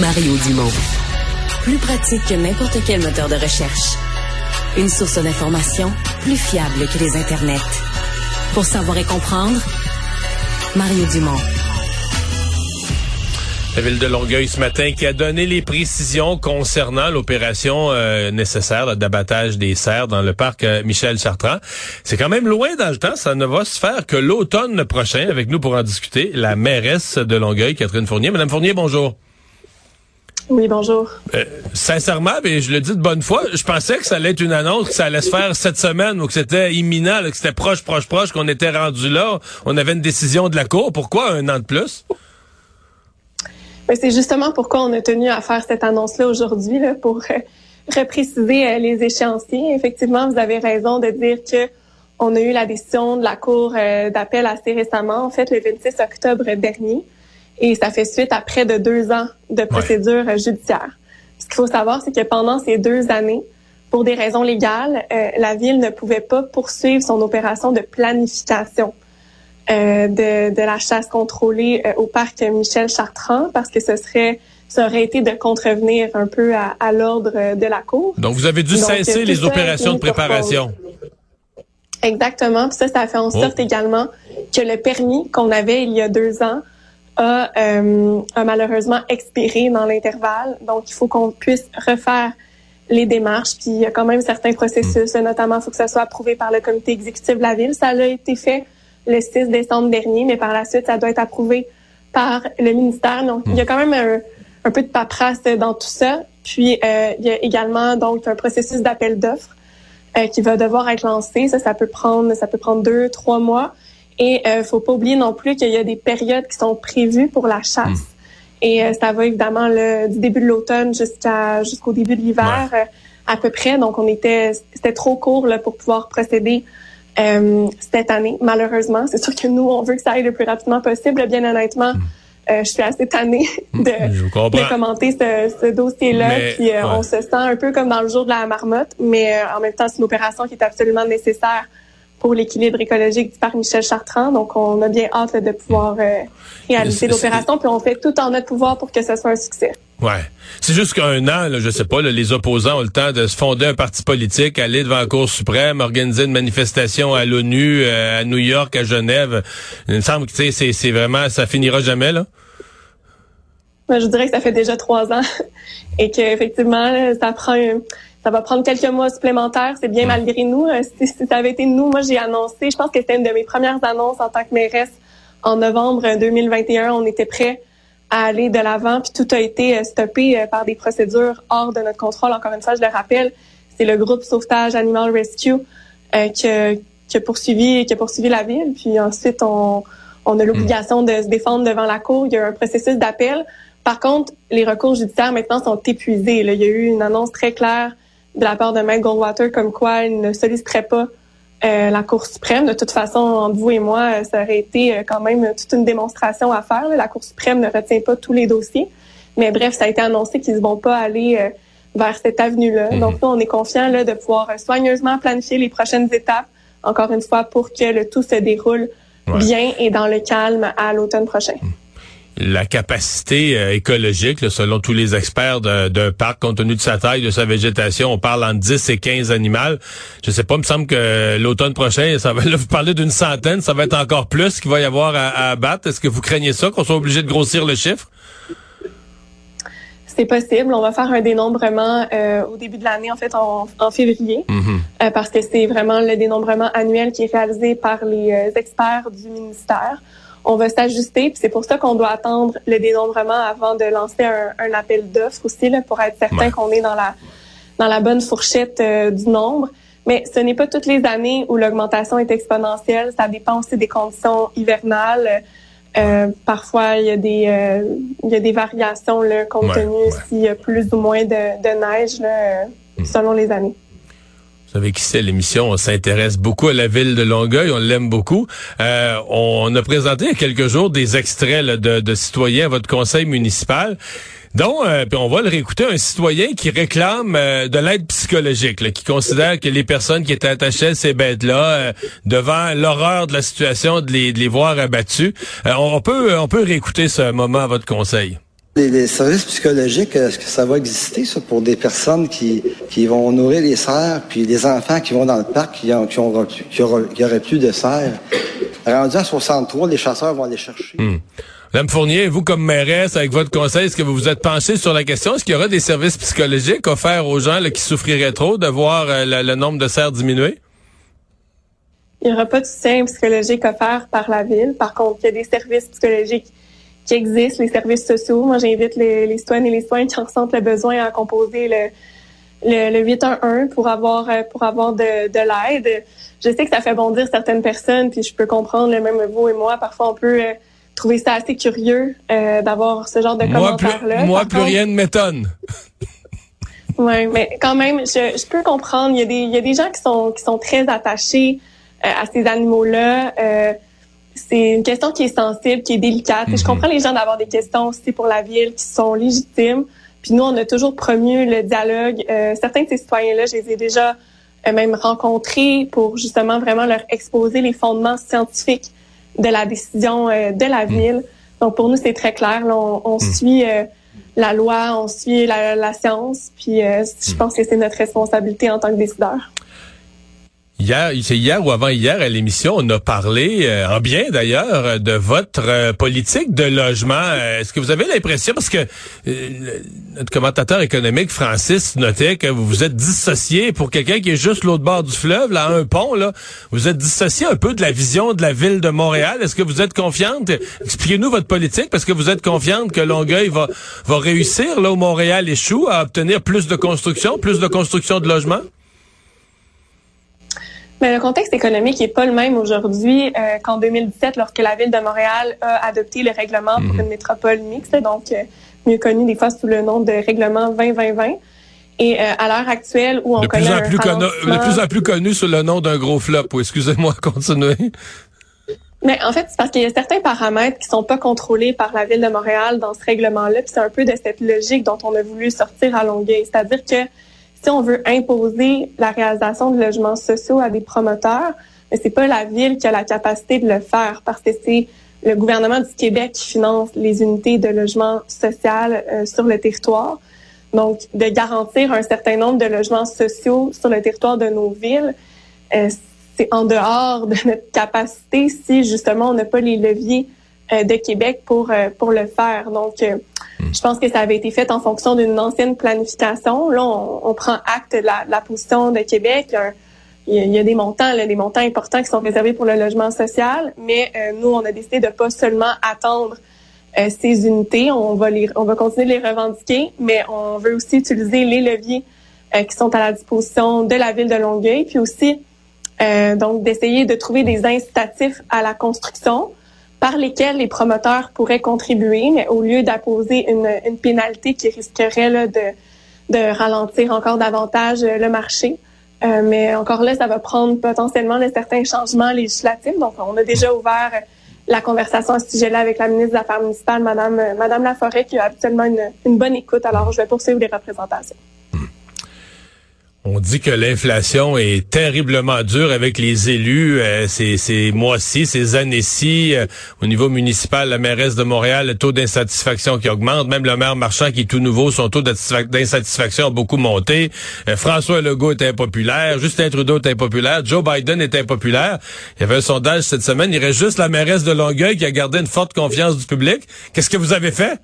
Mario Dumont. Plus pratique que n'importe quel moteur de recherche. Une source d'information plus fiable que les internets. Pour savoir et comprendre, Mario Dumont. La ville de Longueuil ce matin qui a donné les précisions concernant l'opération euh, nécessaire d'abattage des cerfs dans le parc euh, Michel Chartrand. C'est quand même loin dans le temps, ça ne va se faire que l'automne prochain. Avec nous pour en discuter, la mairesse de Longueuil, Catherine Fournier. Madame Fournier, bonjour. Oui, bonjour. Euh, sincèrement, mais je le dis de bonne foi, je pensais que ça allait être une annonce, que ça allait se faire cette semaine ou que c'était imminent, que c'était proche, proche, proche, qu'on était rendu là. On avait une décision de la Cour. Pourquoi un an de plus? c'est justement pourquoi on a tenu à faire cette annonce-là aujourd'hui, là, pour euh, repréciser euh, les échéanciers. Effectivement, vous avez raison de dire que on a eu la décision de la Cour euh, d'appel assez récemment, en fait, le 26 octobre dernier, et ça fait suite à près de deux ans de procédure judiciaire. Ce qu'il faut savoir, c'est que pendant ces deux années, pour des raisons légales, la ville ne pouvait pas poursuivre son opération de planification euh, de, de, la chasse contrôlée euh, au parc Michel Chartrand parce que ce serait ça aurait été de contrevenir un peu à, à l'ordre de la cour. Donc vous avez dû cesser les opérations de préparation. Exactement. Puis ça, ça fait en oh. sorte également que le permis qu'on avait il y a deux ans a, euh, a malheureusement expiré dans l'intervalle. Donc il faut qu'on puisse refaire les démarches. Puis il y a quand même certains processus, hmm. notamment il faut que ça soit approuvé par le comité exécutif de la ville. Ça a été fait le 6 décembre dernier, mais par la suite, ça doit être approuvé par le ministère. Donc, il y a quand même un, peu de paperasse dans tout ça. Puis, euh, il y a également donc un processus d'appel d'offres euh, qui va devoir être lancé. Ça, ça peut prendre, ça peut prendre deux, trois mois. Et euh, faut pas oublier non plus qu'il y a des périodes qui sont prévues pour la chasse. Hmm. Et euh, ça va évidemment le, du début de l'automne jusqu'à jusqu'au début de l'hiver à peu près. Donc, on était, c'était trop court là, pour pouvoir procéder euh, cette année, malheureusement. C'est sûr que nous, on veut que ça aille le plus rapidement possible. Bien honnêtement, hmm. euh, je suis assez tannée de, de commenter ce, ce dossier-là. Puis euh, on se sent un peu comme dans le jour de la marmotte, mais euh, en même temps, c'est une opération qui est absolument nécessaire pour l'équilibre écologique du parc Michel Chartrand. Donc, on a bien hâte de pouvoir réaliser l'opération. Puis on fait tout en notre pouvoir pour que ce soit un succès. Ouais. C'est juste qu'un an, là, je sais pas, les opposants ont le temps de se fonder un parti politique, aller devant la Cour suprême, organiser une manifestation à l'ONU, euh, à New York, à Genève. Il me semble que c'est, c'est vraiment, ça finira jamais, là. je dirais que ça fait déjà trois ans et qu'effectivement, ça prend ça va prendre quelques mois supplémentaires. C'est bien malgré nous. Euh, si, si, ça avait été nous, moi j'ai annoncé, je pense que c'était une de mes premières annonces en tant que mairesse en novembre 2021. On était prêts à aller de l'avant, puis tout a été euh, stoppé euh, par des procédures hors de notre contrôle. Encore une fois, je le rappelle, c'est le groupe Sauvetage Animal Rescue euh, qui, a, qui, a, poursuivi qui a poursuivi la ville. Puis ensuite, on, on a l'obligation de se défendre devant la cour. Il y a un processus d'appel. Par contre, les recours judiciaires maintenant sont épuisés. Là. Il y a eu une annonce très claire de la part de Mike Goldwater comme quoi il ne solliciterait pas euh, la Cour suprême. De toute façon, entre vous et moi, euh, ça aurait été euh, quand même toute une démonstration à faire. La Cour suprême ne retient pas tous les dossiers. Mais bref, ça a été annoncé qu'ils ne vont pas aller vers cette avenue-là. Mhm. Donc, nous, on est confiants de pouvoir soigneusement planifier les prochaines étapes, encore une fois, pour que le tout se déroule bien et dans le calme à l'automne prochain. Mhm la capacité euh, écologique, selon tous les experts d'un parc, compte tenu de sa taille, de sa végétation, on parle entre 10 et 15 animaux. Je sais pas, il me semble que l'automne prochain, ça va là, vous parlez d'une centaine, ça va être encore plus qu'il va y avoir à, abattre. Est-ce que vous craignez ça, qu'on soit obligé de grossir le chiffre? C'est possible. On va faire un dénombrement euh, au début de l'année, en fait, en, février, mm-hmm. euh, parce que c'est vraiment le dénombrement annuel qui est réalisé par les experts du ministère on va s'ajuster. Puis c'est pour ça qu'on doit attendre le dénombrement avant de lancer un, appel d'offres aussi, là, pour être certain qu'on est dans la dans la bonne fourchette euh, du nombre. Mais ce n'est pas toutes les années où l'augmentation est exponentielle. Ça dépend aussi des conditions hivernales. Euh, parfois, il y a des euh, il y a des variations là, compte tenu s'il y a plus ou moins de, de neige là, mm. selon les années savez qui c'est l'émission, on s'intéresse beaucoup à la ville de Longueuil, on l'aime beaucoup. Euh, on a présenté il y a quelques jours des extraits de, citoyens à votre conseil municipal. Donc, euh, on va le réécouter, un citoyen qui réclame euh, de l'aide psychologique, qui considère que les personnes qui étaient attachées à ces bêtes-là, devant l'horreur de la situation, de les, de les voir abattues, on, peut, on peut réécouter ce moment à votre conseil. Les, services psychologiques, est-ce que ça va exister, ça, pour des personnes qui, qui vont nourrir les serres, puis des enfants qui vont dans le parc qui, ont, qui, ont, qui, auraient plus de serres? Rendu à 63, les chasseurs vont aller chercher. Hmm. Madame Fournier, vous comme mairesse, avec votre conseil, est-ce que vous vous êtes penché sur la question? Est-ce qu'il y aura des services psychologiques offerts aux gens qui souffriraient trop de voir euh, le, nombre de serres diminuer? Il n'y aura pas de soutien psychologique offert par la ville. Par contre, il y a des services psychologiques qui existent, les services sociaux. Moi, j'invite les, les citoyennes et les citoyens qui ressentent le besoin à composer le, le, 811 pour avoir euh, pour avoir de, de l'aide. Je sais que ça fait bondir certaines personnes, puis je peux comprendre, même vous et moi, parfois on peut euh, trouvé ça assez curieux euh, d'avoir ce genre de commentaires-là. Moi, plus, rien ne m'étonne. oui, mais quand même, je, je, peux comprendre. Il y, a des, il y a des gens qui sont, qui sont très attachés euh, à ces animaux-là. C'est une question qui est sensible, qui est délicate. Je mhm. comprends les gens d'avoir des questions aussi pour la ville qui sont légitimes. Puis nous, on a toujours promu le dialogue. Euh, certains de ces citoyens-là, je les ai déjà euh, même rencontrés pour justement vraiment leur exposer les fondements scientifiques de la décision euh, de la hmm. ville. Donc pour nous, c'est très clair. on, hmm. suit euh, la loi, on suit la, science, puis euh, je pense que c'est notre responsabilité en tant que décideur. Hier, c'est hier ou avant-hier à l'émission, on a parlé, euh, en bien d'ailleurs, de votre euh, politique de logement. Euh, est-ce que vous avez l'impression, parce que notre commentateur économique Francis notait que vous vous êtes dissocié pour quelqu'un qui est juste l'autre bord du fleuve, là, un pont, là, vous êtes dissocié un peu de la vision de la ville de Montréal. Est-ce que vous êtes confiante? Expliquez-nous votre politique, parce que vous êtes confiante que Longueuil va va réussir là où Montréal échoue à obtenir plus de construction, plus de construction de logements? Mais le contexte économique n'est pas le même aujourd'hui euh, qu'en 2017, lorsque la ville de Montréal a adopté le règlement pour mhm. une métropole mixte, donc euh, mieux connu des fois sous le nom de règlement 2020 Et euh, à l'heure actuelle, où on de connaît plus en plus connu, de plus en plus connu sous le nom d'un gros flop. Excusez-moi, continuez. Mais en fait, c'est parce qu'il y a certains paramètres qui sont pas contrôlés par la ville de Montréal dans ce règlement-là. Puis c'est un peu de cette logique dont on a voulu sortir à Longueuil, c'est-à-dire que si on veut imposer la réalisation de logements sociaux à des promoteurs, mais c'est pas la ville qui a la capacité de le faire parce que c'est le gouvernement du Québec qui finance les unités de logement social euh, sur le territoire. Donc, de garantir un certain nombre de logements sociaux sur le territoire de nos villes, euh, c'est en dehors de notre capacité si justement on n'a pas les leviers de Québec pour pour le faire. Donc, je pense que ça avait été fait en fonction d'une ancienne planification. Là, on, prend acte de la, position de Québec. Il y, a, des montants, des montants importants qui sont réservés pour le logement social, mais euh, nous, on a décidé de pas seulement attendre euh, ces unités. On va les, on va continuer de les revendiquer, mais on veut aussi utiliser les leviers euh, qui sont à la disposition de la ville de Longueuil, puis aussi donc d'essayer de trouver des incitatifs à la construction par lesquels les promoteurs pourraient contribuer, mais au lieu d'apposer une, une pénalité qui risquerait là, de, de ralentir encore davantage euh, le marché. Euh, mais encore là, ça va prendre potentiellement de certains changements législatifs. Donc, on a déjà ouvert la conversation à ce sujet-là avec la ministre des Affaires municipales, Madame, Madame Laforêt, qui a habituellement une bonne écoute. Alors, je vais poursuivre les représentations. On dit que l'inflation est terriblement dure avec les élus euh, ces, ces mois-ci, ces années-ci. Euh, au niveau municipal, la mairesse de Montréal, le taux d'insatisfaction qui augmente. Même le maire Marchand, qui est tout nouveau, son taux d'insatisfaction a beaucoup monté. Euh, François Legault est impopulaire. Justin Trudeau est impopulaire. Joe Biden est impopulaire. Il y avait un sondage cette semaine. Il reste juste la mairesse de Longueuil qui a gardé une forte confiance du public. Qu'est-ce que vous avez fait?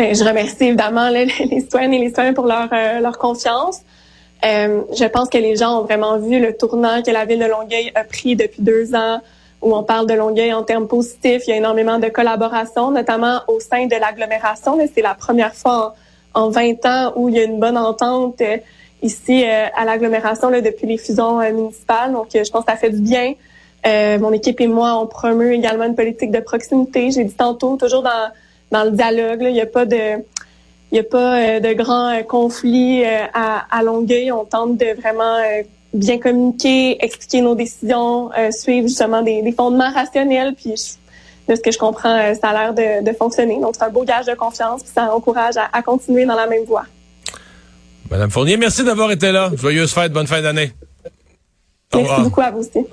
Ben, je remercie évidemment les, citoyennes et les citoyens pour leur, euh, leur confiance. Euh, je pense que les gens ont vraiment vu le tournant que la ville de Longueuil a pris depuis deux ans, où on parle de Longueuil en termes positifs. Il y a énormément de collaboration, notamment au sein de l'agglomération. C'est la première fois en, 20 ans où il y a une bonne entente euh, ici à l'agglomération depuis les fusions municipales. Donc, je pense que ça fait du bien. mon équipe et moi, on promeut également une politique de proximité. J'ai dit tantôt, toujours dans dans le dialogue. Il n'y a pas de il a pas euh, de grands euh, conflits euh, à, à Longueuil. On tente de vraiment bien communiquer, expliquer nos décisions, suivre justement des, des, fondements rationnels. Puis de ce que je comprends, ça a l'air de, de, fonctionner. Donc c'est un beau gage de confiance. Puis ça encourage à, à continuer dans la même voie. Madame Fournier, merci d'avoir été là. Joyeuse fête, bonne fin d'année. Merci beaucoup à vous aussi.